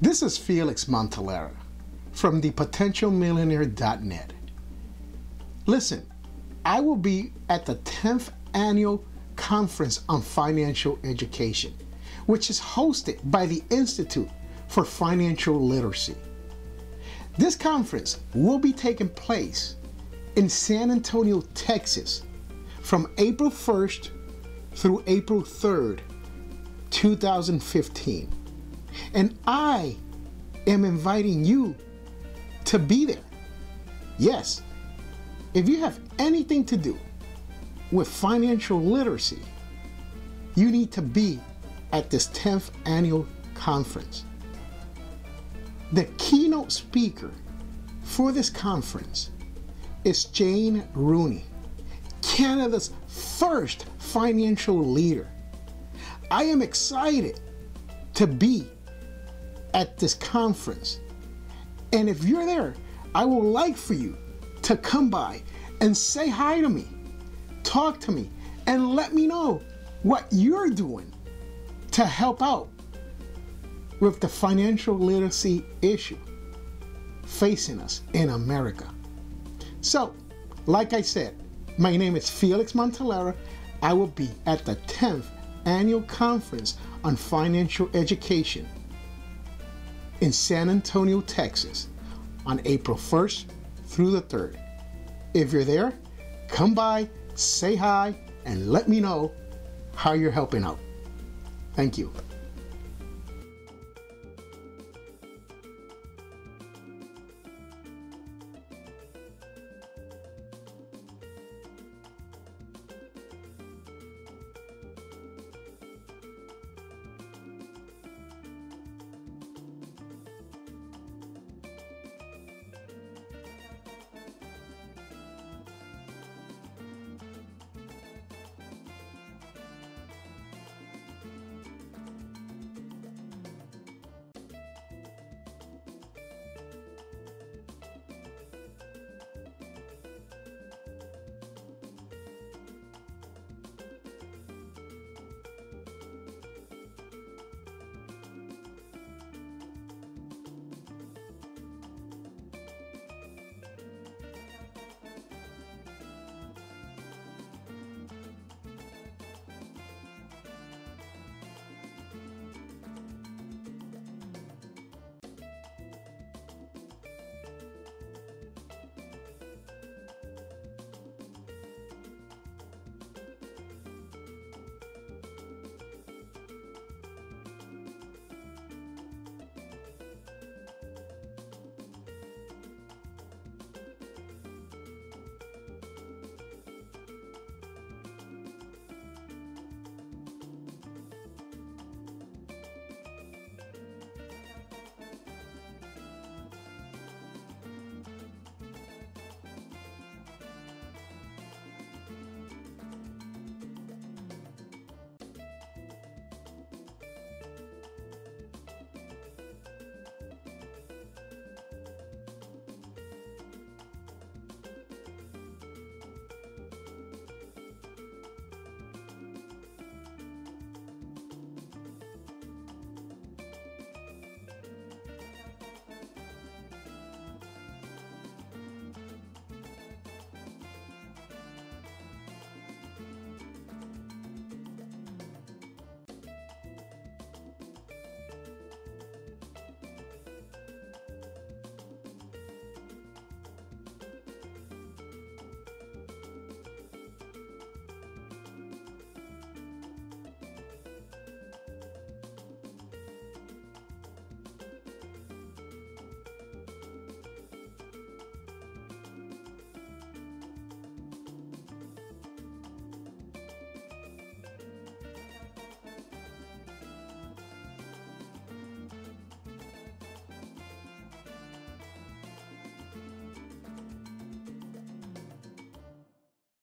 This is Felix Montelara from thepotentialmillionaire.net. Listen, I will be at the 10th annual conference on financial education, which is hosted by the Institute for Financial Literacy. This conference will be taking place in San Antonio, Texas from April 1st through April 3rd, 2015. And I am inviting you to be there. Yes, if you have anything to do with financial literacy, you need to be at this 10th annual conference. The keynote speaker for this conference is Jane Rooney, Canada's first financial leader. I am excited to be at this conference. And if you're there, I would like for you to come by and say hi to me, talk to me, and let me know what you're doing to help out with the financial literacy issue facing us in America. So, like I said, my name is Felix Montelara. I will be at the 10th annual conference on financial education in San Antonio, Texas on April 1st through the 3rd. If you're there, come by, say hi, and let me know how you're helping out. Thank you.